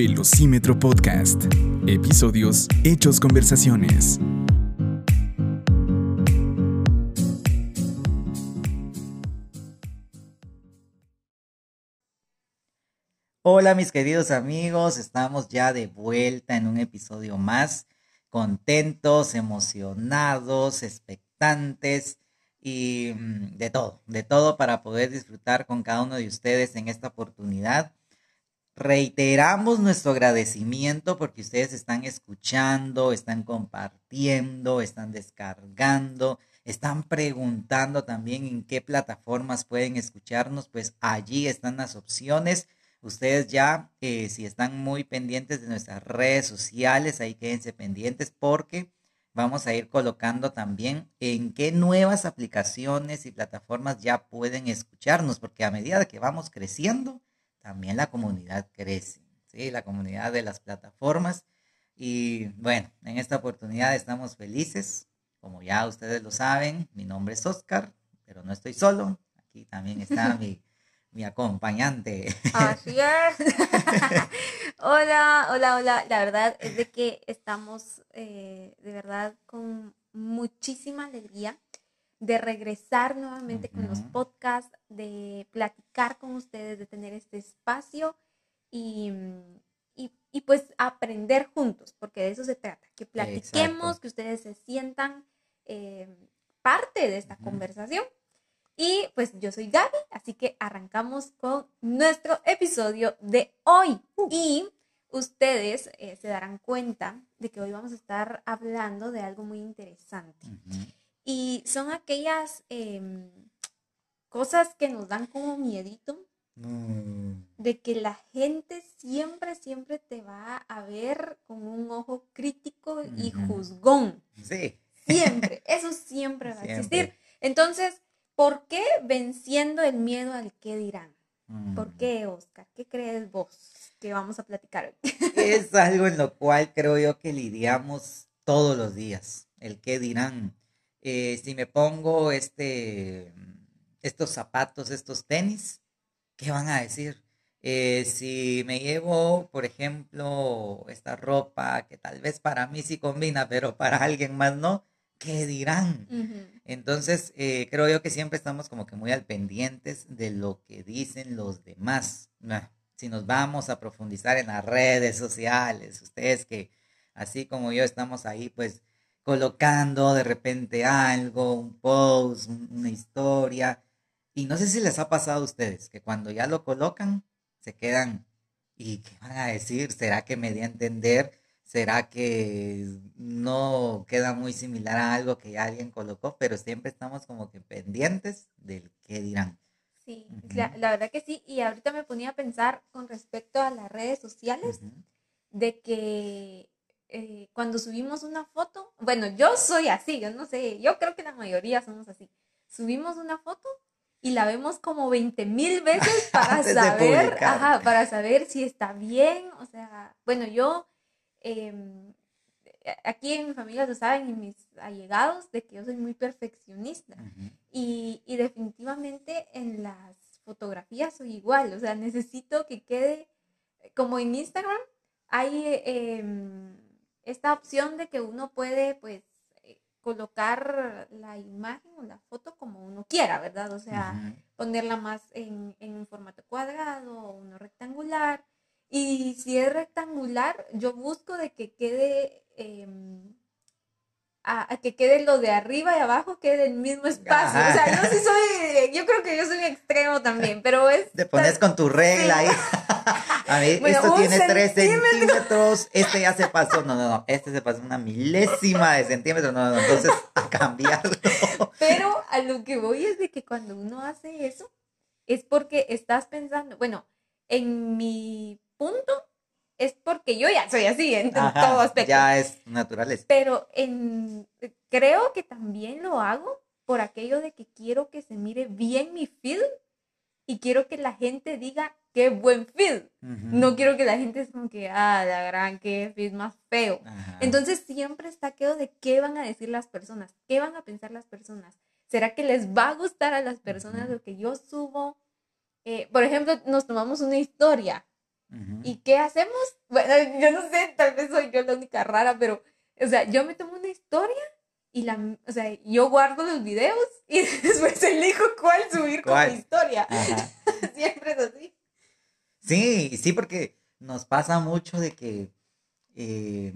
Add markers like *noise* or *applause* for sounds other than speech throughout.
Velocímetro Podcast. Episodios Hechos Conversaciones. Hola mis queridos amigos, estamos ya de vuelta en un episodio más, contentos, emocionados, expectantes y mm, de todo, de todo para poder disfrutar con cada uno de ustedes en esta oportunidad. Reiteramos nuestro agradecimiento porque ustedes están escuchando, están compartiendo, están descargando, están preguntando también en qué plataformas pueden escucharnos, pues allí están las opciones. Ustedes ya, eh, si están muy pendientes de nuestras redes sociales, ahí quédense pendientes porque vamos a ir colocando también en qué nuevas aplicaciones y plataformas ya pueden escucharnos, porque a medida que vamos creciendo, también la comunidad crece, ¿sí? La comunidad de las plataformas. Y bueno, en esta oportunidad estamos felices, como ya ustedes lo saben, mi nombre es Oscar, pero no estoy solo, aquí también está *laughs* mi mi acompañante. Así es. *laughs* hola, hola, hola. La verdad es de que estamos eh, de verdad con muchísima alegría de regresar nuevamente con los podcasts, de platicar con ustedes, de tener este espacio y, y, pues aprender juntos, porque de eso se trata, que platiquemos, que ustedes se sientan eh, parte de esta conversación y pues yo soy Gaby, así que arrancamos con nuestro episodio de hoy. Uh. Y ustedes eh, se darán cuenta de que hoy vamos a estar hablando de algo muy interesante. Y son aquellas em, cosas que nos dan como miedito. Mm. De que la gente siempre, siempre te va a ver con un ojo crítico y juzgón. Sí. Siempre, *laughs* eso siempre va a existir. Entonces, ¿Por qué venciendo el miedo al qué dirán? ¿Por mm. qué, Oscar? ¿Qué crees vos que vamos a platicar hoy? es *laughs* algo en lo cual creo yo que lidiamos todos los días, el qué dirán. Eh, si me pongo este, estos zapatos, estos tenis, ¿qué van a decir? Eh, si me llevo, por ejemplo, esta ropa que tal vez para mí sí combina, pero para alguien más no, ¿qué dirán? Entonces, eh, creo yo que siempre estamos como que muy al pendientes de lo que dicen los demás. Si nos vamos a profundizar en las redes sociales, ustedes que así como yo estamos ahí, pues colocando de repente algo, un post, una historia. Y no sé si les ha pasado a ustedes que cuando ya lo colocan, se quedan, ¿y qué van a decir? ¿Será que me di a entender? ¿Será que no queda muy similar a algo que alguien colocó? Pero siempre estamos como que pendientes del qué dirán. Sí, la, verdad que sí. Y ahorita me ponía a pensar con respecto a las redes sociales, de que eh, cuando subimos una foto, bueno, yo soy así, yo no sé, yo creo que la mayoría somos así. Subimos una foto y la vemos como 20 mil veces *laughs* para saber, para saber si está bien. O sea, bueno, yo Em, aquí en mi familia lo saben y mis allegados de que yo soy muy perfeccionista y, definitivamente en las fotografías soy igual, o sea, necesito que quede como en Instagram hay em, esta opción de que uno puede pues eh, colocar la imagen o la foto como uno quiera, ¿verdad? O sea, ponerla más en, en un formato cuadrado o uno rectangular y si es rectangular, yo busco de que quede, em, a, que quede lo de arriba y abajo, quede el mismo espacio. O sea, yo sí soy, yo creo que yo soy un extremo también, pero es... Te pones con tu regla ahí. *laughs* a ver, esto tiene tres centímetros, este ya se pasó, no, no, no, este se pasó una milésima de centímetro, no, no, entonces a cambiarlo. Pero a lo que voy es de que cuando uno hace eso, es porque estás pensando, bueno, en mi punto es porque yo ya soy así en, todo aspecto. Ya es natural. Pero en, creo que también lo hago por aquello de que quiero que se mire bien mi feed y quiero que la gente diga qué buen feed. No quiero que la gente es como que, ah, la gran, qué feed más feo. Entonces siempre está aquello de qué van a decir las personas, qué van a pensar las personas. ¿Será que les va a gustar a las personas lo que yo subo? Eh, por ejemplo, nos tomamos una historia. ¿Y qué hacemos? Bueno, yo no sé, tal vez soy yo la única rara, pero, o sea, yo me tomo una historia y la, o sea, yo guardo los videos y *laughs* después elijo cuál subir ¿Cuál? como historia. Ajá. *laughs* Siempre es así. Sí, sí, porque nos pasa mucho de que eh,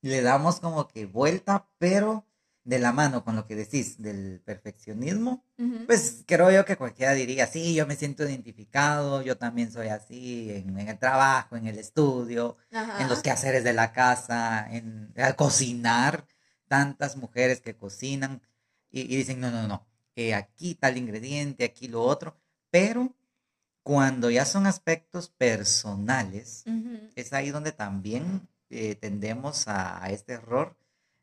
le damos como que vuelta, pero de la mano con lo que decís del perfeccionismo. Pues creo yo que cualquiera diría, sí, yo me siento identificado, yo también soy así en, en el trabajo, en el estudio, Ajá. en los quehaceres de la casa, en a cocinar, tantas mujeres que cocinan y, y dicen, no, no, no, eh, aquí tal ingrediente, aquí lo otro, pero cuando ya son aspectos personales, es ahí donde también eh, tendemos a, a este error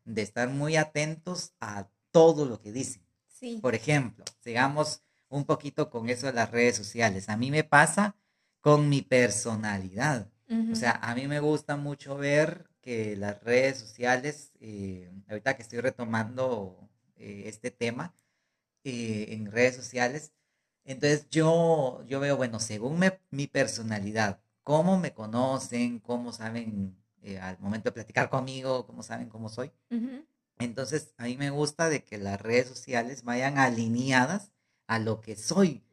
de estar muy atentos a todo lo que dicen. Sí. Por ejemplo, sigamos un poquito con eso de las redes sociales. A mí me pasa con mi personalidad. O sea, a mí me gusta mucho ver que las redes sociales, eh, ahorita que estoy retomando eh, este tema eh, en redes sociales, entonces yo, yo veo, bueno, según me- mi personalidad, cómo me conocen, cómo saben eh, al momento de platicar conmigo, cómo saben cómo soy. Entonces, a mí me gusta de que las redes sociales vayan alineadas a lo que soy,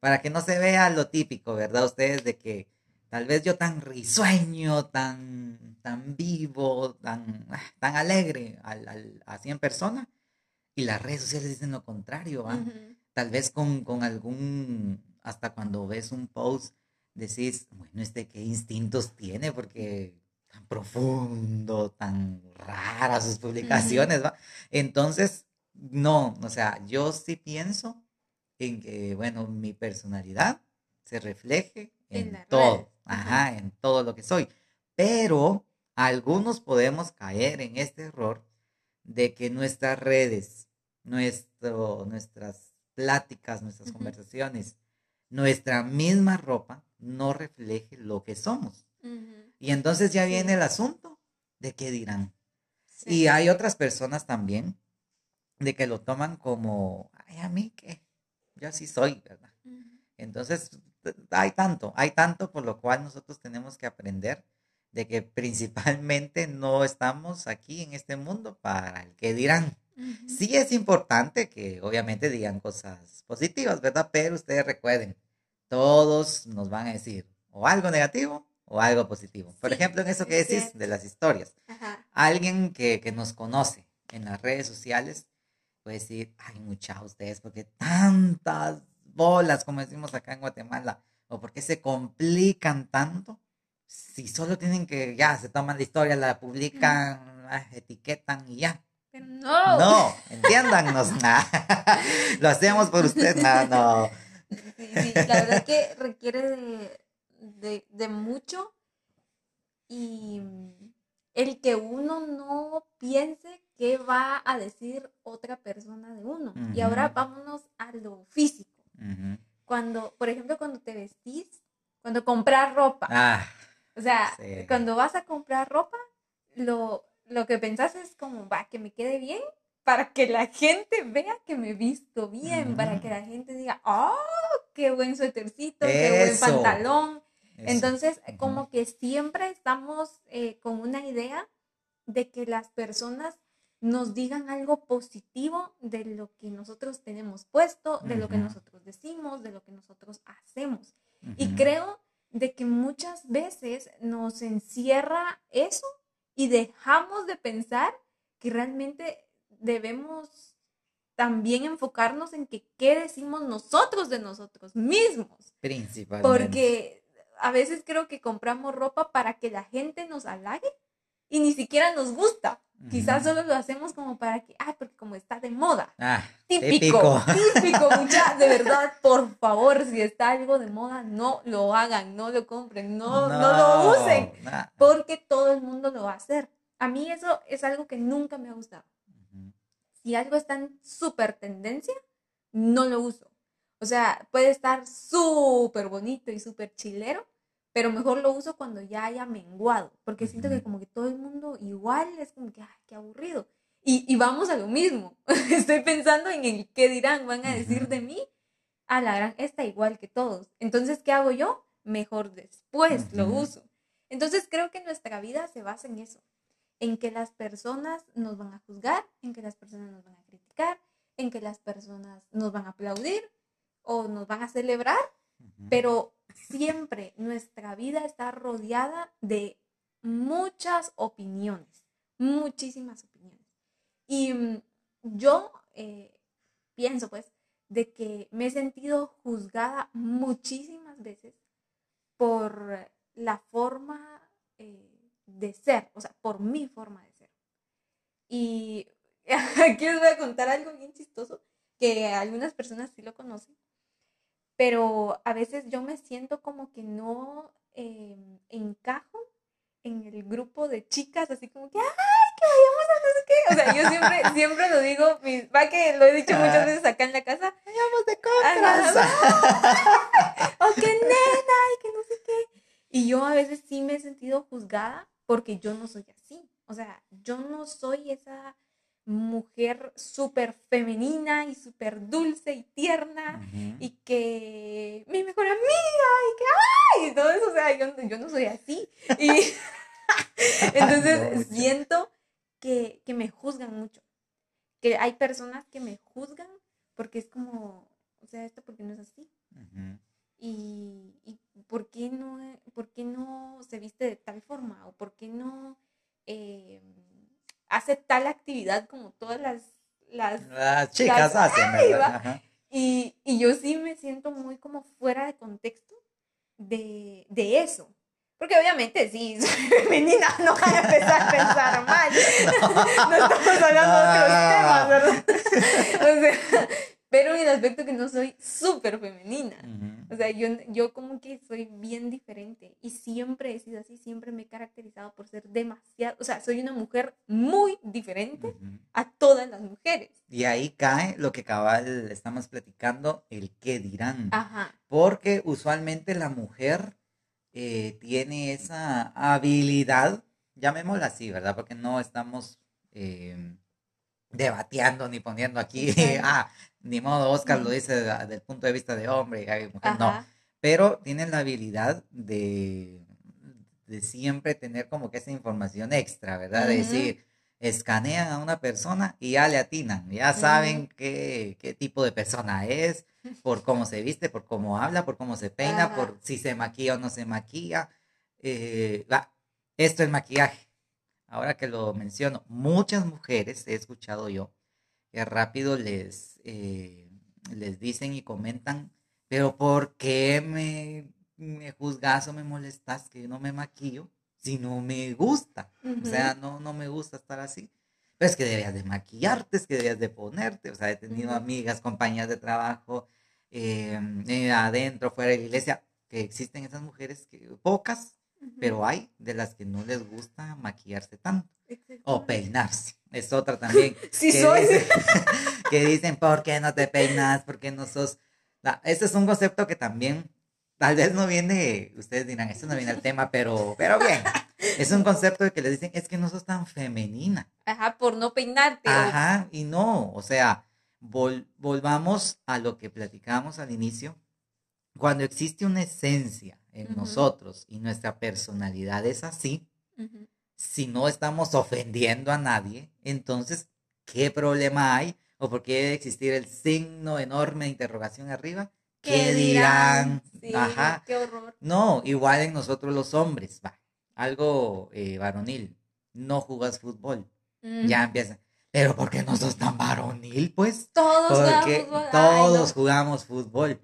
para que no se vea lo típico, ¿verdad? Ustedes de que tal vez yo tan risueño, tan, tan vivo, tan, ah, tan alegre, al, al- así en persona, y las redes sociales dicen lo contrario, ¿va? Tal vez con, con algún, hasta cuando ves un post, decís, bueno, este qué instintos tiene, porque tan profundo, tan raras sus publicaciones, ¿va? Entonces, no, o sea, yo sí pienso en que, bueno, mi personalidad se refleje En en, todo, ajá. en todo lo que soy. Pero algunos podemos caer en este error de que nuestras redes, nuestro, nuestras pláticas, nuestras conversaciones, nuestra misma ropa no refleje lo que somos. Y entonces ya viene el asunto de qué dirán. Sí. Y hay otras personas también de que lo toman como, ay, a mí qué, yo así soy, ¿verdad? Entonces, hay tanto, hay tanto por lo cual nosotros tenemos que aprender de que *laughs* principalmente no estamos aquí en este mundo para el que dirán. Sí es importante que obviamente digan cosas positivas, ¿verdad? Pero ustedes recuerden, todos nos van a decir o algo negativo o algo positivo. Por Sí, ejemplo, en eso que decís cierto. de las historias. Ajá. Alguien que, que nos conoce en las redes sociales puede decir, ay, muchas ustedes, porque tantas bolas, como decimos acá en Guatemala, o por qué se complican tanto, si solo tienen que, ya, se toman la historia, la publican, ah, etiquetan y ya. Pero no. No, entiéndannos, *laughs* nah. Lo hacemos por usted, no, no. Sí, sí, la verdad que requiere de, de, de mucho y el que uno no piense qué va a decir otra persona de uno. Y ahora vámonos a lo físico. Cuando, por ejemplo, cuando te vestís, cuando compras ropa, Ah, o sea, sí. cuando vas a comprar ropa, lo, lo que pensás es como, va, que me quede bien, para que la gente vea que me he visto bien, para que la gente diga, oh, qué buen suétercito, qué buen pantalón. eso. Entonces, como que siempre estamos eh, con una idea de que las personas nos digan algo positivo de lo que nosotros tenemos puesto, de lo que nosotros decimos, de lo que nosotros hacemos. Y creo de que muchas veces nos encierra eso y dejamos de pensar que realmente debemos también enfocarnos en que qué decimos nosotros de nosotros mismos. Principalmente. Porque a veces creo que compramos ropa para que la gente nos halague y ni siquiera nos gusta. Quizás solo lo hacemos como para que, ah, porque como está de moda. Ah, Típico, típico, *laughs* mucha, de *laughs* verdad, por favor, si está algo de moda, no lo hagan, no lo compren, no, no, lo usen, nah. porque todo el mundo lo va a hacer. A mí eso es algo que nunca me ha gustado. Si algo está en súper tendencia, no lo uso. O sea, puede estar súper bonito y súper chilero, pero mejor lo uso cuando ya haya menguado, porque siento que como que todo el mundo igual es como que, ay, qué aburrido. Y, y vamos a lo mismo. *laughs* Estoy pensando en el qué dirán, van a decir de mí. A la gran, está igual que todos. Entonces, ¿qué hago yo? mejor después lo uso. Entonces creo que nuestra vida se basa en eso, en que las personas nos van a juzgar, en que las personas nos van a criticar, en que las personas nos van a aplaudir o nos van a celebrar, pero siempre nuestra vida está rodeada de muchas opiniones, muchísimas opiniones. Y mm, yo eh, pienso pues de que me he sentido juzgada muchísimas veces por la forma eh, de ser, o sea, por mi forma de ser. Y *laughs* aquí les voy a contar algo bien chistoso, que algunas personas sí lo conocen, pero a veces yo me siento como que no eh, encajo en el grupo de chicas, así como que, ¡ay, que vayamos a no sé qué! O sea, yo siempre, *laughs* siempre lo digo, va que lo he dicho muchas veces acá en la casa, Vayamos de Ajá. *laughs* o que *laughs* nena, y que no sé qué. Y yo a veces sí me he sentido juzgada porque yo no soy así. O sea, yo no soy esa mujer súper femenina y súper dulce y tierna y que mi mejor amiga y que ay y todo eso, o sea, yo, yo no soy así. Y *laughs* entonces No, siento que, que me juzgan mucho. Que hay personas que me juzgan porque es como, o sea, esto porque no es así. Y, y por qué no, por qué no se viste de tal forma o por qué no eh, hace tal actividad como todas las, las Las chicas Las- hacen, ¿verdad? y, y yo sí me siento muy como fuera de contexto de, de eso. Porque obviamente sí, *laughs* soy femenina, no van a empezar a pensar mal. *laughs* No, estamos hablando de otros temas, ¿verdad? *laughs* O sea, el aspecto que no soy súper femenina. Ujú. O sea, yo, yo como que soy bien diferente y siempre he sido así, siempre me he caracterizado por ser demasiado, o sea, soy una mujer muy diferente Ujú. a todas las mujeres. Y ahí cae lo que cabal estamos platicando, el qué dirán. Ajá. Porque usualmente la mujer eh, tiene esa habilidad, llamémosla así, ¿verdad? Porque no estamos eh, debateando ni poniendo aquí, ah, *laughs* ni modo, Oscar lo dice de- del punto de vista de hombre y mujer, no. Pero tienen la habilidad de, de siempre tener como que esa información extra, ¿verdad? De decir, escanean a una persona y ya le atinan, ya saben qué, qué tipo de persona es, por cómo se viste, por cómo habla, por cómo se peina, Ajá. por si se maquilla o no se maquilla. Eh, va, esto es maquillaje. Ahora que lo menciono, muchas mujeres he escuchado yo que rápido les, eh, les dicen y comentan, pero ¿por qué me, me juzgas o me molestas que yo no me maquillo si no me gusta? O sea, no, no me gusta estar así. Pero es que debías de maquillarte, es que debías de ponerte. O sea, he tenido amigas, compañías de trabajo, eh, eh, adentro, fuera de la iglesia, que existen esas mujeres, que, pocas, Pero hay de las que no les gusta maquillarse tanto o peinarse. Es otra también. *laughs* Sí que soy. dicen- *laughs* que dicen, ¿por qué no te peinas? ¿Por qué no sos? La- Este es un concepto que también, tal vez no viene, ustedes dirán, esto no viene al tema, pero, pero bien. Es un concepto de que les dicen, es que no sos tan femenina. Ajá, por no peinarte. Ajá, y no, o sea, vol- volvamos a lo que platicábamos al inicio. Cuando existe una esencia en Ujú. nosotros y nuestra personalidad es así, Ujú. si no estamos ofendiendo a nadie, entonces, ¿qué problema hay? ¿O por qué debe existir el signo enorme de interrogación arriba? ¿Qué, dirán? Sí, Ajá. qué horror. No, igual en nosotros los hombres, va. Algo eh, varonil. No jugas fútbol. Ya Ujú. empieza. Pero ¿por qué no sos tan varonil, pues? Todos Porque fútbol. Ay, todos no. jugamos fútbol.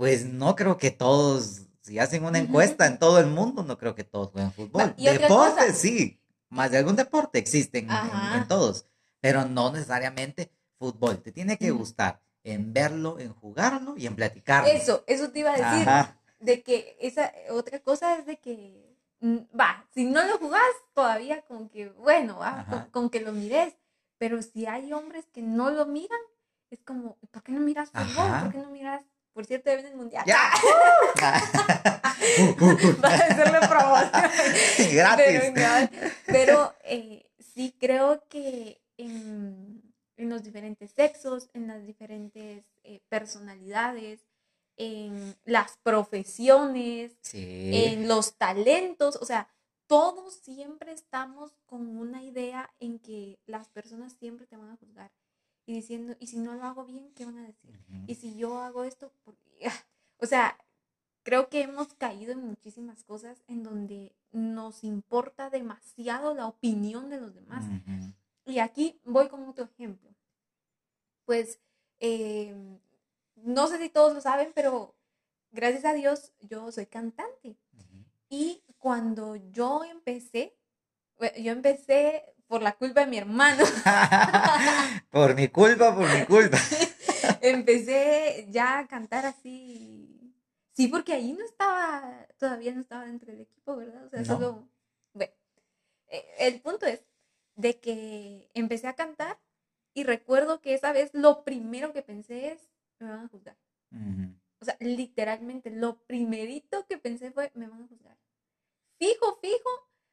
Pues no creo que todos, si hacen una encuesta en todo el mundo, no creo que todos jueguen fútbol. Va, y otra Deporte cosa. sí, más de algún deporte existen en- todos, pero no necesariamente fútbol. Te tiene que gustar en verlo, en jugarlo y en platicarlo. Eso, eso te iba a decir. Ajá. De que esa otra cosa es de que, mm, va, si no lo jugás, todavía como que, bueno, va, con, con que lo mires. Pero si hay hombres que no lo miran, es como, ¿por qué no miras fútbol? ¿Por qué no miras? Por cierto, ya viene el mundial. Ya. *laughs* *laughs* Uh. Para hacerle promoción. Gratis. Pero, eh, sí creo que en, en los diferentes sexos, en las diferentes eh, personalidades, en las profesiones, Sí. en los talentos, o sea, todos siempre estamos con una idea en que las personas siempre te van a juzgar y diciendo, y si no lo hago bien, ¿qué van a decir? Y si yo hago esto, por- ah, *laughs* o sea, creo que hemos caído en muchísimas cosas en donde nos importa demasiado la opinión de los demás. Y aquí voy con otro ejemplo. Pues, eh, no sé si todos lo saben, pero gracias a Dios yo soy cantante. Y cuando yo empecé, bueno, yo empecé por la culpa de mi hermano. *laughs* por mi culpa, por mi culpa. *laughs* empecé ya a cantar así. Sí, porque ahí no estaba, todavía no estaba dentro del equipo, ¿verdad? O sea, No. solo. Bueno, eh, el punto es de que empecé a cantar y recuerdo que esa vez lo primero que pensé es, me van a juzgar. O sea, literalmente, lo primerito que pensé fue, me van a juzgar. Fijo, fijo,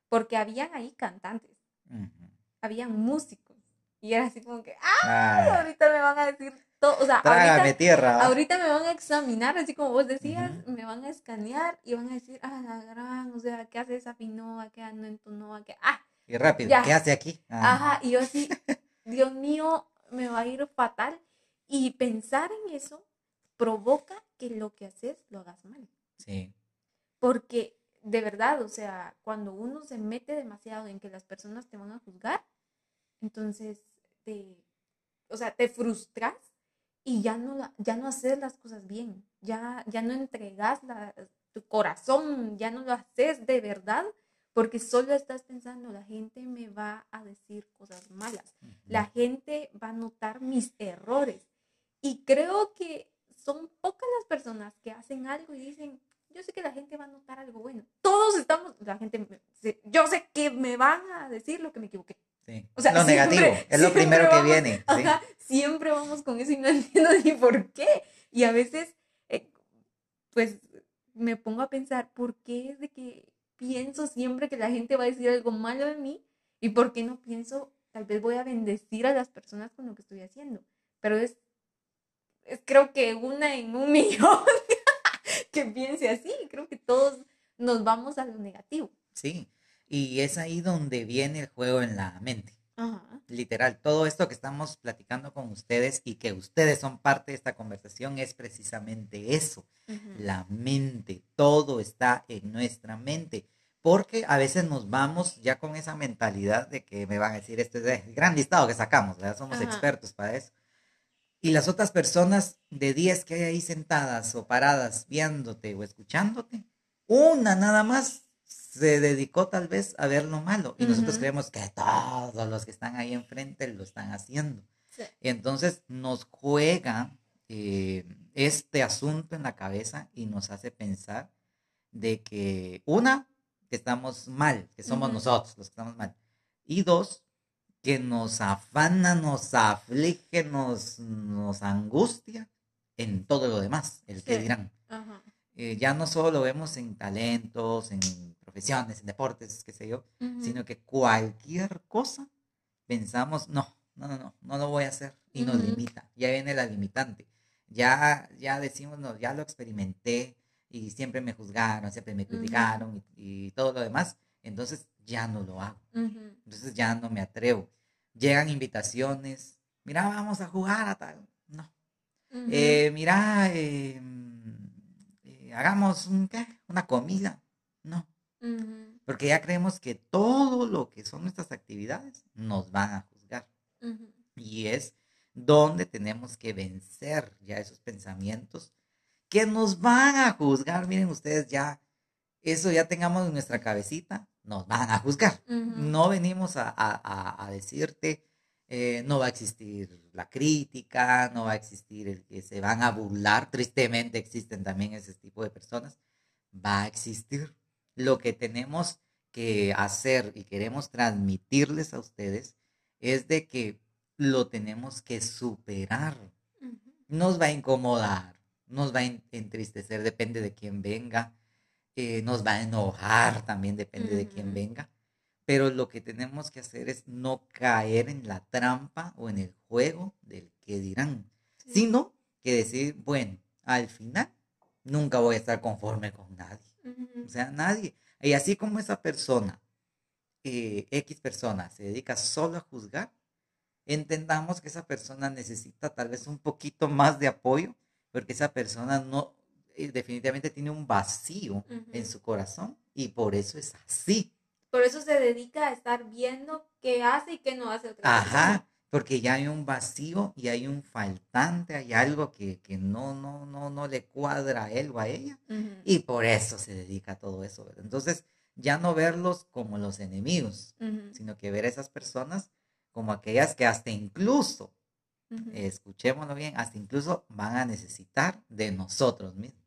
porque habían ahí cantantes, Ujú. habían músicos. Y era así como que, ¡ah! Ah, Ahorita me van a decir todo. O sea, trágame ahorita, tierra. ahorita me van a examinar, así como vos decías, me van a escanear y van a decir, ah, la gran, o sea, ¿qué hace esa pinoa? ¿Qué no entonó? ¿Qué? Ah, Y rápido, Ya. ¿qué hace aquí? Ah, Ajá, y yo así, *laughs* Dios mío, me va a ir fatal. Y pensar en eso provoca que lo que haces lo hagas mal. Sí. Porque de verdad, o sea, cuando uno se mete demasiado en que las personas te van a juzgar, entonces te, o sea, te frustras y ya no, ya no haces las cosas bien, ya, ya no entregas la- tu corazón, ya no lo haces de verdad, porque solo estás pensando, la gente me va a decir cosas malas, la gente va a notar mis errores. Y creo que son pocas las personas que hacen algo y dicen, yo sé que la gente va a notar algo bueno. Todos estamos, la gente, yo sé que me van a decir lo que me equivoqué. Sí. O sea, lo siempre- negativo, es lo primero que viene. sí. Ajá, siempre vamos con eso y no *laughs* entiendo ni por qué. Y a veces, eh, pues, me pongo a pensar, ¿por qué es de que pienso siempre que la gente va a decir algo malo de mí? ¿Y por qué no pienso, tal vez voy a bendecir a las personas con lo que estoy haciendo? Pero es, es creo que una en un *laughs* millón que piense así. Creo que todos nos vamos a lo negativo. Sí. Y es ahí donde viene el juego en la mente. Ajá. Literal, todo esto que estamos platicando con ustedes y que ustedes son parte de esta conversación es precisamente eso, la mente, todo está en nuestra mente, porque a veces nos vamos ya con esa mentalidad de que me van a decir, este es el gran listado que sacamos, ¿verdad? somos Ajá. expertos para eso. Y las otras personas de 10 que hay ahí sentadas o paradas viéndote o escuchándote, una nada más se dedicó tal vez a ver lo malo y nosotros creemos que todos los que están ahí enfrente lo están haciendo. Sí. Entonces nos juega eh, este asunto en la cabeza y nos hace pensar de que una, que estamos mal, que somos nosotros los que estamos mal. Y dos, que nos afana, nos aflige, nos, nos angustia en todo lo demás, el que dirán. Ajá. Eh, ya no solo lo vemos en talentos, en profesiones, en deportes, qué sé yo, sino que cualquier cosa pensamos, no, no, no, no, no lo voy a hacer y nos limita. Ya viene la limitante. Ya, ya decimos, no, ya lo experimenté y siempre me juzgaron, siempre me criticaron y, y todo lo demás. Entonces ya no lo hago. Entonces ya no me atrevo. Llegan invitaciones. Mira, vamos a jugar a tal. No. Eh, mira, eh, eh, hagamos un, ¿qué? una comida. No. Porque ya creemos que todo lo que son nuestras actividades nos van a juzgar. Y es donde tenemos que vencer ya esos pensamientos que nos van a juzgar. Miren ustedes ya, eso ya tengamos en nuestra cabecita, nos van a juzgar. No venimos a, a- a- decirte, eh, no va a existir la crítica, no va a existir el que se van a burlar. Tristemente existen también ese tipo de personas. Va a existir. Lo que tenemos que hacer y queremos transmitirles a ustedes es de que lo tenemos que superar. Nos va a incomodar, nos va a en- entristecer, depende de quién venga, nos va a enojar también, depende de quién venga. Pero lo que tenemos que hacer es no caer en la trampa o en el juego del que dirán, Sí. sino que decir, bueno, al final nunca voy a estar conforme con nadie. O sea, nadie. Y así como esa persona, eh, X persona, se dedica solo a juzgar, entendamos que esa persona necesita tal vez un poquito más de apoyo, porque esa persona no, definitivamente tiene un vacío en su corazón y por eso es así. Por eso se dedica a estar viendo qué hace y qué no hace otra Ajá, porque ya hay un vacío y hay un faltante, hay algo que, no, no, no, no le cuadra a él o a ella y por eso se dedica a todo eso. Entonces, ya no verlos como los enemigos, sino que ver a esas personas como aquellas que hasta incluso, escuchémoslo bien, hasta incluso van a necesitar de nosotros mismos.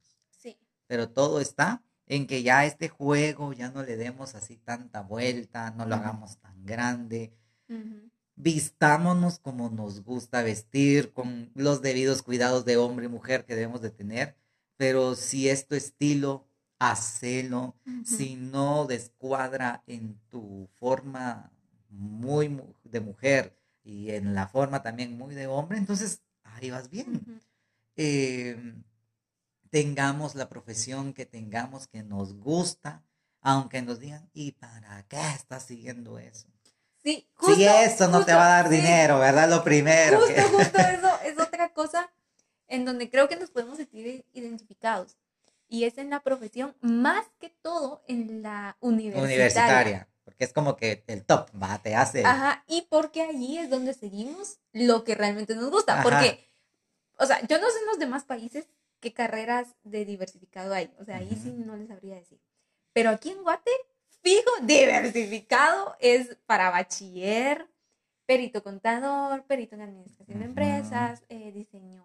Pero todo está en que ya este juego ya no le demos así tanta vuelta, no lo hagamos tan grande. Vistámonos como nos gusta vestir, con los debidos cuidados de hombre y mujer que debemos de tener, pero si es tu estilo, hacelo. Si no descuadra en tu forma muy de mujer y en la forma también muy de hombre, entonces ahí vas bien. Tengamos la profesión que tengamos que nos gusta, aunque nos digan, ¿y para qué estás siguiendo eso? Sí, justo, si eso no te va a dar dinero, ¿verdad? Lo primero. Justo, justo *laughs* eso es otra cosa en donde creo que nos podemos sentir identificados. Y es en la profesión, más que todo en la universitaria. Universitaria, porque es como que el top, va, te hace. Ajá, y porque allí es donde seguimos lo que realmente nos gusta. Porque, o sea, yo no sé en los demás países, qué carreras de diversificado hay. O sea, ahí sí no les sabría decir. Pero aquí en Guate, fijo, *laughs* diversificado es para bachiller, perito contador, perito en administración de empresas, eh, diseño,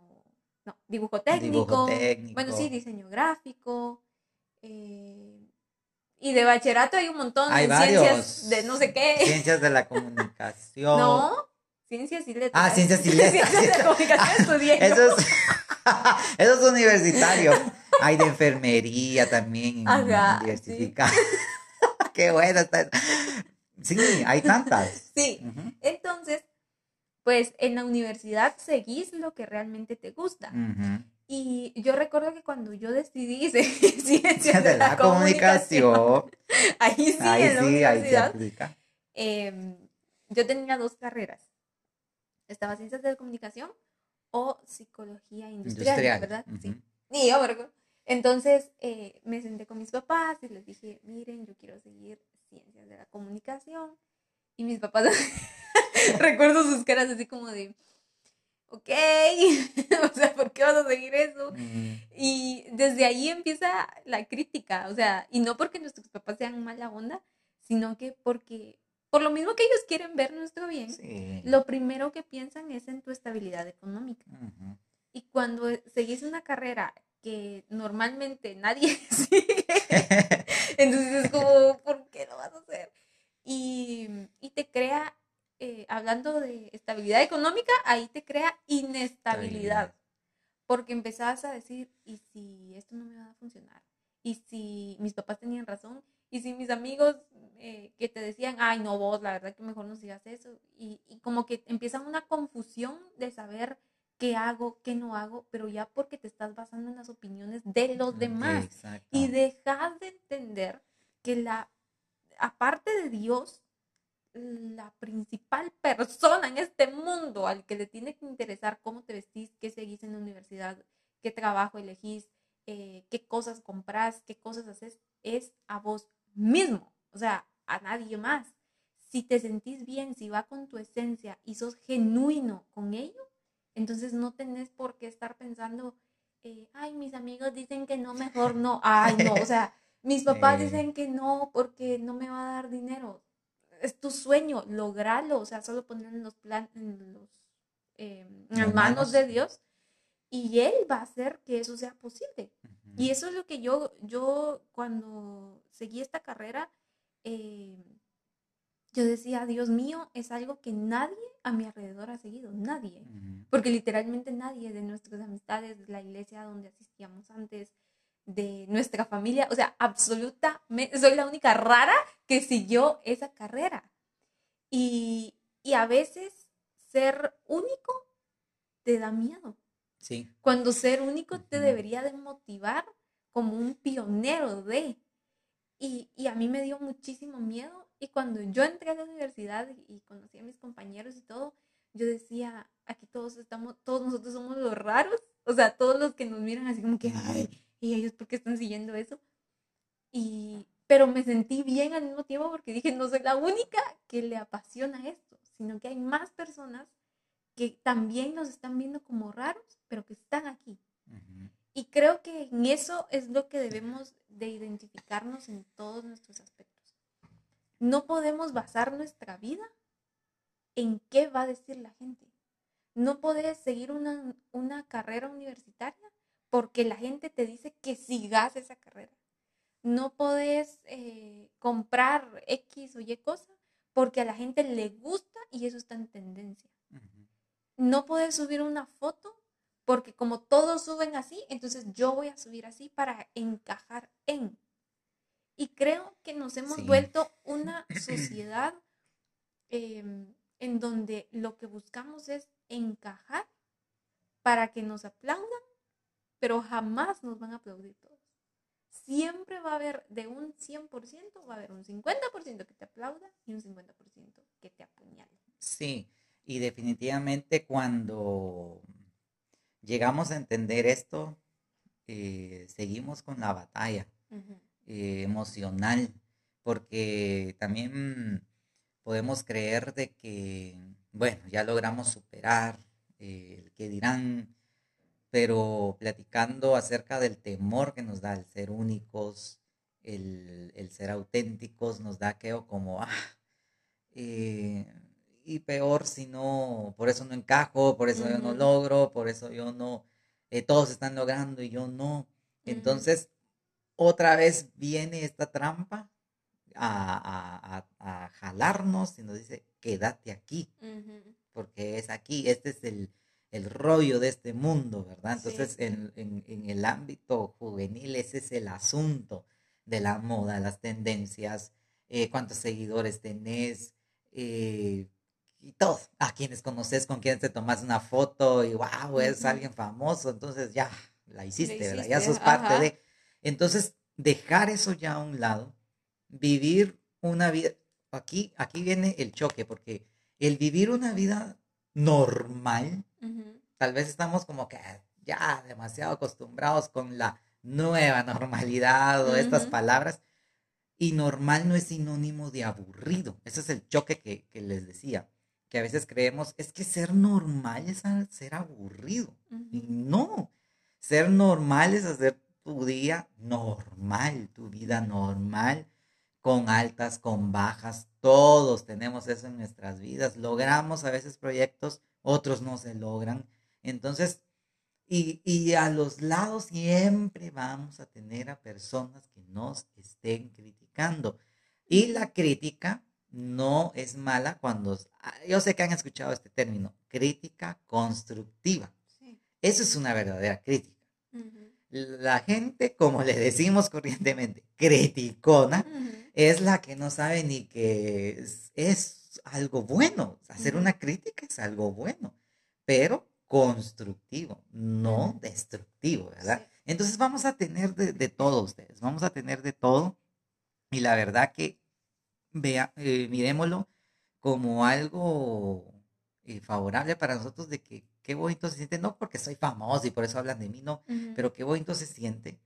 no, dibujo técnico, Bueno, sí, diseño gráfico. Eh, y de bachillerato hay un montón hay de ciencias de no sé qué. Ciencias de la *laughs* comunicación. No, ciencias y letras. Ah, ciencias y letras. *laughs* ciencias de la comunicación estudié. Eso es... *laughs* Eso es universitario. Hay de enfermería también. Ajá, diversificada. *laughs* Qué bueno. Sí, hay tantas. Sí. Entonces, pues en la universidad seguís lo que realmente te gusta. Y yo recuerdo que cuando yo decidí *laughs* ciencias de, la, comunicación, ahí sí, en la universidad, em, yo tenía dos carreras. Estaba ciencias de la comunicación o psicología industrial, ¿verdad? Sí. Y yo, Entonces eh, me senté con mis papás y les dije, miren, yo quiero seguir ciencias de la comunicación. Y mis papás, *laughs* recuerdo sus caras así como de, ok, *laughs* o sea, ¿por qué vas a seguir eso? Y desde ahí empieza la crítica, o sea, y no porque nuestros papás sean mala onda, sino que porque por lo mismo que ellos quieren ver nuestro bien, lo primero que piensan es en tu estabilidad económica. Y cuando seguís una carrera que normalmente nadie *laughs* sigue, entonces es como, ¿por qué lo vas a hacer? Y, te crea, eh, hablando de estabilidad económica, ahí te crea inestabilidad. Porque empezás a decir, ¿y si esto no me va a funcionar? ¿Y si mis papás tenían razón? Y si mis amigos eh, que te decían, ay, no, vos, la verdad que mejor no sigas eso. Y, como que empieza una confusión de saber qué hago, qué no hago, pero ya porque te estás basando en las opiniones de los demás. Y dejas de entender que la, aparte de Dios, la principal persona en este mundo al que le tiene que interesar cómo te vestís, qué seguís en la universidad, qué trabajo elegís, eh, qué cosas compras, qué cosas haces, es a vos mismo, o sea, a nadie más. Si te sentís bien, si va con tu esencia y sos genuino con ello, entonces no tenés por qué estar pensando, eh, ay, mis amigos dicen que no, mejor no, ay, no, o sea, *laughs* mis papás dicen que no porque no me va a dar dinero. Es tu sueño, lograrlo, o sea, solo poner en los planes, en, los, em, en las manos de Dios y Él va a hacer que eso sea posible. Y eso es lo que yo, yo cuando seguí esta carrera, eh, yo decía, Dios mío, es algo que nadie a mi alrededor ha seguido, nadie. Porque literalmente nadie de nuestras amistades, de la iglesia donde asistíamos antes, de nuestra familia, o sea, absolutamente, soy la única rara que siguió esa carrera. Y, y a veces ser único te da miedo. Sí. Cuando ser único te debería de motivar como un pionero de. Y, y, a mí me dio muchísimo miedo. Y cuando yo entré a la universidad y, conocí a mis compañeros y todo, yo decía, aquí todos estamos, todos nosotros somos los raros. O sea, todos los que nos miran así como que, ay, ¿y ellos por qué están siguiendo eso? Y, pero me sentí bien al mismo tiempo porque dije, no soy la única que le apasiona esto, sino que hay más personas que también nos están viendo como raros, pero que están aquí. Y creo que en eso es lo que debemos de identificarnos en todos nuestros aspectos. No podemos basar nuestra vida en qué va a decir la gente. No puedes seguir una, una carrera universitaria porque la gente te dice que sigas esa carrera. No puedes eh, comprar X o Y cosa porque a la gente le gusta y eso está en tendencia. No puedes subir una foto porque como todos suben así, entonces yo voy a subir así para encajar en. Y creo que nos hemos vuelto una sociedad em, en donde lo que buscamos es encajar para que nos aplaudan, pero jamás nos van a aplaudir todos. Siempre va a haber de un 100%, va a haber un 50% que te aplauda y un 50% que te apuñale. Sí, y definitivamente cuando llegamos a entender esto, eh, seguimos con la batalla eh, emocional, porque también podemos creer de que, bueno, ya logramos superar eh, el que dirán, pero platicando acerca del temor que nos da el ser únicos, el, ser auténticos, nos da que como, ah, y peor si no, por eso no encajo, por eso yo no logro, por eso yo no, eh, todos están logrando y yo no. Entonces, otra vez viene esta trampa a, jalarnos y nos dice, quédate aquí, porque es aquí, este es el, rollo de este mundo, ¿verdad? Entonces, en, el ámbito juvenil, ese es el asunto de la moda, las tendencias, eh, cuántos seguidores tenés, eh, y todo. A quienes conoces, con quienes te tomas una foto y wow, es alguien famoso, entonces ya la hiciste, ¿verdad? Ya sos parte de. Entonces, dejar eso ya a un lado, vivir una vida. Aquí, aquí viene el choque, porque el vivir una vida normal, tal vez estamos como que ya demasiado acostumbrados con la nueva normalidad o estas palabras. Y normal no es sinónimo de aburrido. Ese es el choque que, que les decía que a veces creemos, es que ser normal es ser aburrido. Y no, ser normal es hacer tu día normal, tu vida normal, con altas, con bajas. Todos tenemos eso en nuestras vidas. Logramos a veces proyectos, otros no se logran. Entonces, y, y, a los lados siempre vamos a tener a personas que nos estén criticando. Y la crítica no es mala cuando, ah, yo sé que han escuchado este término, crítica constructiva. Eso es una verdadera crítica. La gente, como le decimos corrientemente, criticona, es la que no sabe ni que es, algo bueno. Hacer una crítica es algo bueno, pero constructivo, no destructivo, ¿verdad? Entonces vamos a tener de, de todo ustedes, vamos a tener de todo. Y la verdad que vea, eh, miremoslo como algo eh, favorable para nosotros de que qué bonito se siente, no porque soy famoso y por eso hablan de mí, no, pero qué bonito se siente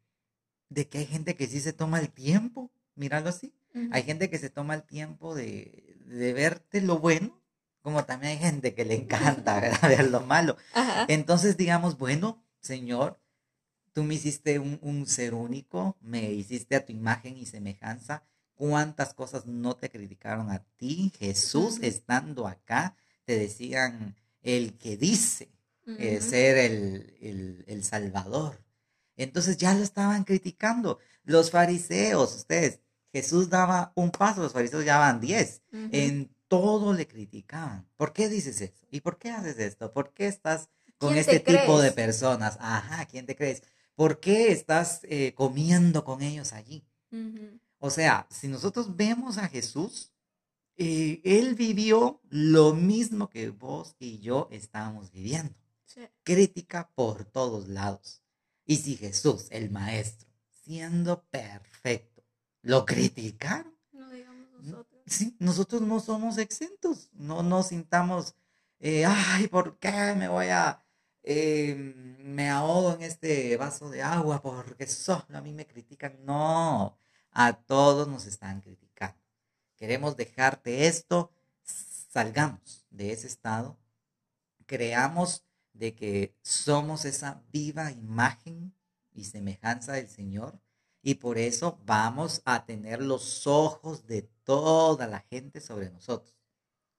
de que hay gente que sí se toma el tiempo, míralo así, hay gente que se toma el tiempo de, de, verte lo bueno, como también hay gente que le encanta *laughs* ver lo malo. Entonces digamos, bueno, Señor, tú me hiciste un, un ser único, me hiciste a tu imagen y semejanza, cuántas cosas no te criticaron a ti. Jesús estando acá, te decían el que dice eh, ser el, Salvador. Entonces ya lo estaban criticando. Los fariseos, ustedes, Jesús daba un paso, los fariseos ya van diez. En todo le criticaban. ¿Por qué dices eso? ¿Y por qué haces esto? ¿Por qué estás con este tipo de personas? Ajá, ¿quién te crees? ¿Por qué estás eh, comiendo con ellos allí? O sea, si nosotros vemos a Jesús, eh, Él vivió lo mismo que vos y yo estamos viviendo. Crítica por todos lados. Y si Jesús, el Maestro, siendo perfecto. Lo criticaron. No digamos nosotros. Sí, nosotros no somos exentos. No nos sintamos, eh, ay, ¿por qué me voy a, eh, me ahogo en este vaso de agua porque solo a mí me critican? No, a todos nos están criticando. Queremos dejarte esto, salgamos de ese estado, creamos de que somos esa viva imagen y semejanza del Señor y por eso vamos a tener los ojos de toda la gente sobre nosotros.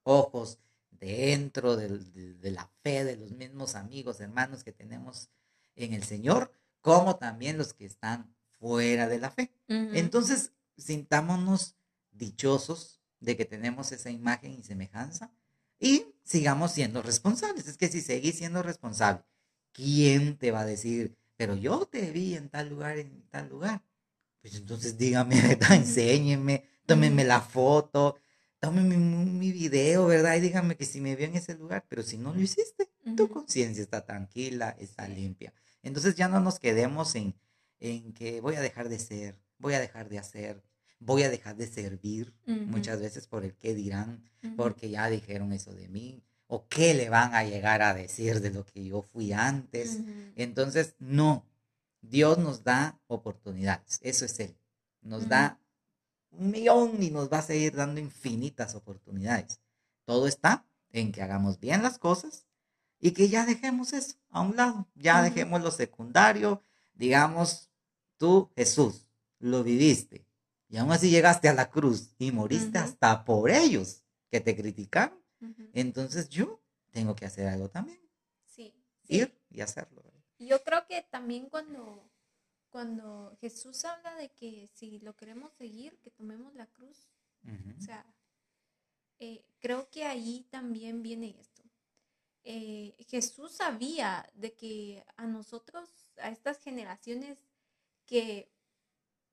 Ojos dentro de, la fe de los mismos amigos, hermanos que tenemos en el Señor, como también los que están fuera de la fe. Entonces, sintámonos dichosos de que tenemos esa imagen y semejanza y sigamos siendo responsables. Es que si seguís siendo responsable, ¿quién te va a decir, pero yo te vi en tal lugar, en tal lugar? Pues entonces dígame, *laughs* ¿verdad? Enséñeme, tómeme la foto, tómeme mi video, ¿verdad? Y dígame que si me vio en ese lugar, pero si no lo hiciste, tu conciencia está tranquila, está limpia. Entonces ya no nos quedemos en, en que voy a dejar de ser, voy a dejar de hacer, voy a dejar de servir muchas veces por el qué dirán, porque ya dijeron eso de mí, o qué le van a llegar a decir de lo que yo fui antes. Entonces, no, Dios nos da oportunidades, eso es Él. Nos da un millón y nos va a seguir dando infinitas oportunidades. Todo está en que hagamos bien las cosas y que ya dejemos eso a un lado, ya dejemos lo secundario, digamos, tú Jesús, lo viviste, y aún así llegaste a la cruz y moriste hasta por ellos que te criticaron. Entonces yo tengo que hacer algo también. Sí. Ir y hacerlo. Yo creo que también cuando, cuando Jesús habla de que si lo queremos seguir, que tomemos la cruz. O sea, eh, creo que ahí también viene esto. Eh, Jesús sabía de que a nosotros, a estas generaciones que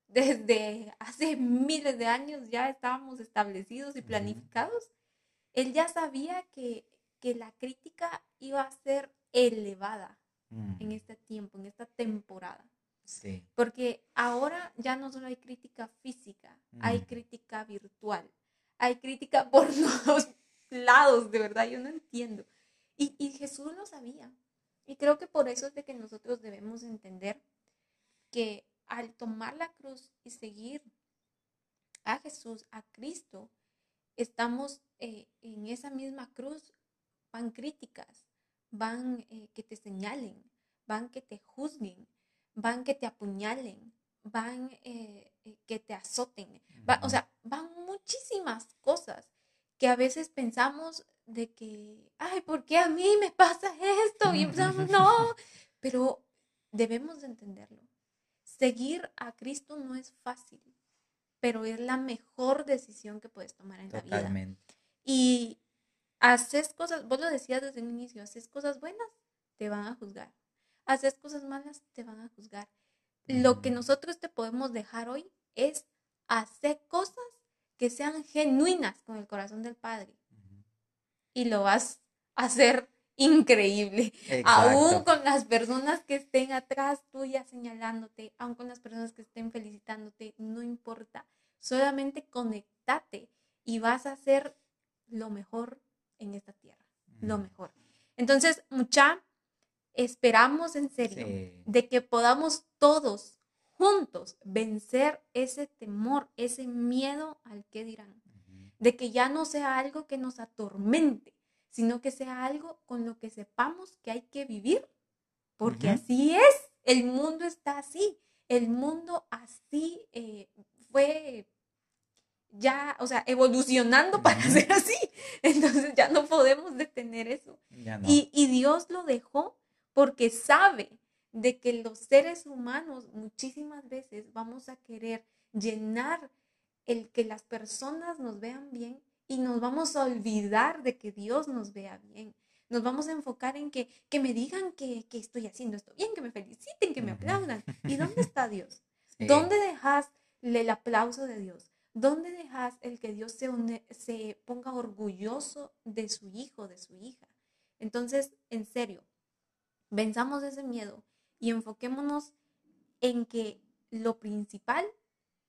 desde hace miles de años ya estábamos establecidos y planificados, él ya sabía que, la crítica iba a ser elevada en este tiempo, en esta temporada. Sí. Porque ahora ya no solo hay crítica física, hay crítica virtual, hay crítica *laughs* por los lados, de verdad, yo no entiendo. Y, y Jesús lo sabía. Y creo que por eso es de que nosotros debemos entender que al tomar la cruz y seguir a Jesús, a Cristo, estamos eh, en esa misma cruz, van críticas, van eh, que te señalen, van que te juzguen, van que te apuñalen, van eh, que te azoten, o sea, van muchísimas cosas que a veces pensamos de que, ay, ¿por qué a mí me pasa esto? Y pensamos, no, *laughs* pero debemos de entenderlo seguir a Cristo no es fácil, pero es la mejor decisión que puedes tomar en la vida. Y haces cosas, vos lo decías desde un inicio, haces cosas buenas, te van a juzgar. Haces cosas malas, te van a juzgar. Lo que nosotros te podemos dejar hoy es hacer cosas que sean genuinas con el corazón del Padre. Y lo vas a hacer increíble. Aún con las personas que estén atrás tuya señalándote, aún con las personas que estén felicitándote, no importa. Solamente conectate y vas a hacer lo mejor en esta tierra. Lo mejor. Entonces, mucha, esperamos en serio de que podamos todos juntos vencer ese temor, ese miedo al que dirán. De que ya no sea algo que nos atormente, sino que sea algo con lo que sepamos que hay que vivir, porque así es, el mundo está así, el mundo así eh, fue ya, o sea, evolucionando para ser así, *laughs* entonces ya no podemos detener eso. Y, y Dios lo dejó porque sabe de que los seres humanos muchísimas veces vamos a querer llenar el que las personas nos vean bien y nos vamos a olvidar de que Dios nos vea bien. Nos vamos a enfocar en que, que me digan que, que estoy haciendo esto bien, que me feliciten, que me aplaudan. ¿Y dónde está Dios? *laughs* ¿Dónde dejas el aplauso de Dios? ¿Dónde dejas el que Dios se, se ponga orgulloso de su hijo, de su hija? Entonces, en serio, venzamos ese miedo y enfoquémonos en que lo principal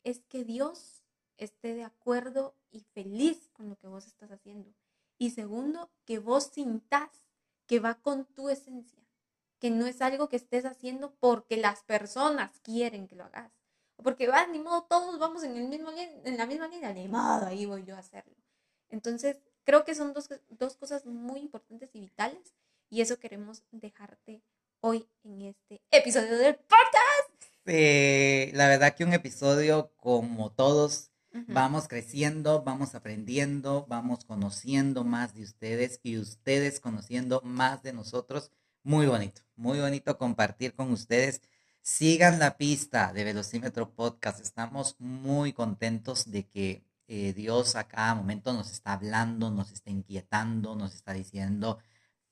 es que Dios esté de acuerdo y feliz con lo que vos estás haciendo. Y segundo, que vos sintas que va con tu esencia, que no es algo que estés haciendo porque las personas quieren que lo hagas. Porque va, ni modo, todos vamos en, el mismo, en la misma línea, ni modo, ahí voy yo a hacerlo. Entonces, creo que son dos, dos cosas muy importantes y vitales y eso queremos dejarte hoy en este episodio del podcast. Eh, la verdad que un episodio como todos, vamos creciendo, vamos aprendiendo, vamos conociendo más de ustedes y ustedes conociendo más de nosotros. Muy bonito, muy bonito compartir con ustedes. Sigan la pista de Velocímetro Podcast. Estamos muy contentos de que eh, Dios a cada momento nos está hablando, nos está inquietando, nos está diciendo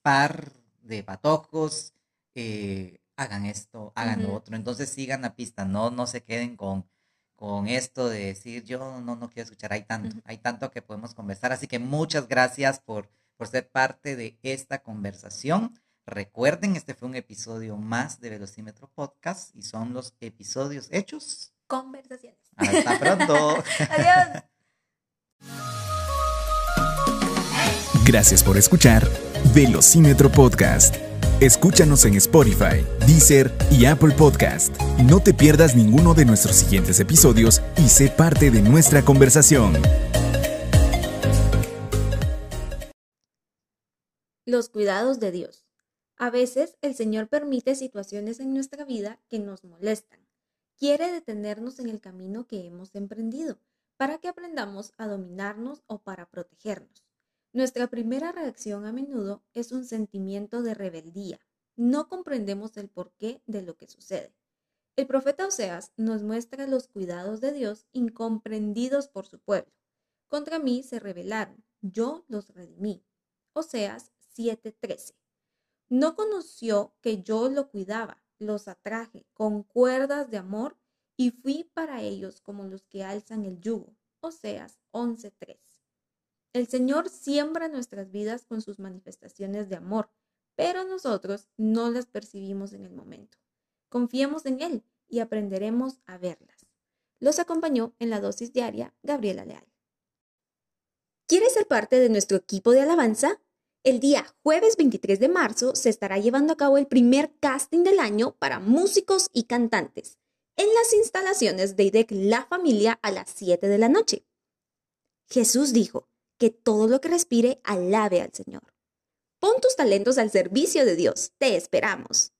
par de patojos, eh, hagan esto, hagan lo otro. Entonces sigan la pista, no, no se queden con, con esto de decir yo no, no quiero escuchar, hay tanto, hay tanto que podemos conversar. Así que muchas gracias por, por ser parte de esta conversación. Recuerden, este fue un episodio más de Velocímetro Podcast y son los episodios hechos. Conversaciones. Hasta pronto. *laughs* Adiós. Gracias por escuchar Velocímetro Podcast. Escúchanos en Spotify, Deezer y Apple Podcast. No te pierdas ninguno de nuestros siguientes episodios y sé parte de nuestra conversación. Los cuidados de Dios. A veces el Señor permite situaciones en nuestra vida que nos molestan. Quiere detenernos en el camino que hemos emprendido para que aprendamos a dominarnos o para protegernos. Nuestra primera reacción a menudo es un sentimiento de rebeldía. No comprendemos el porqué de lo que sucede. El profeta Oseas nos muestra los cuidados de Dios incomprendidos por su pueblo. Contra mí se rebelaron, yo los redimí. Oseas 7:13. No conoció que yo lo cuidaba, los atraje con cuerdas de amor y fui para ellos como los que alzan el yugo. Oseas 11:3. El Señor siembra nuestras vidas con sus manifestaciones de amor, pero nosotros no las percibimos en el momento. Confiemos en Él y aprenderemos a verlas. Los acompañó en la dosis diaria Gabriela Leal. ¿Quieres ser parte de nuestro equipo de alabanza? El día jueves 23 de marzo se estará llevando a cabo el primer casting del año para músicos y cantantes en las instalaciones de IDEC La Familia a las 7 de la noche. Jesús dijo, que todo lo que respire alabe al Señor. Pon tus talentos al servicio de Dios. Te esperamos.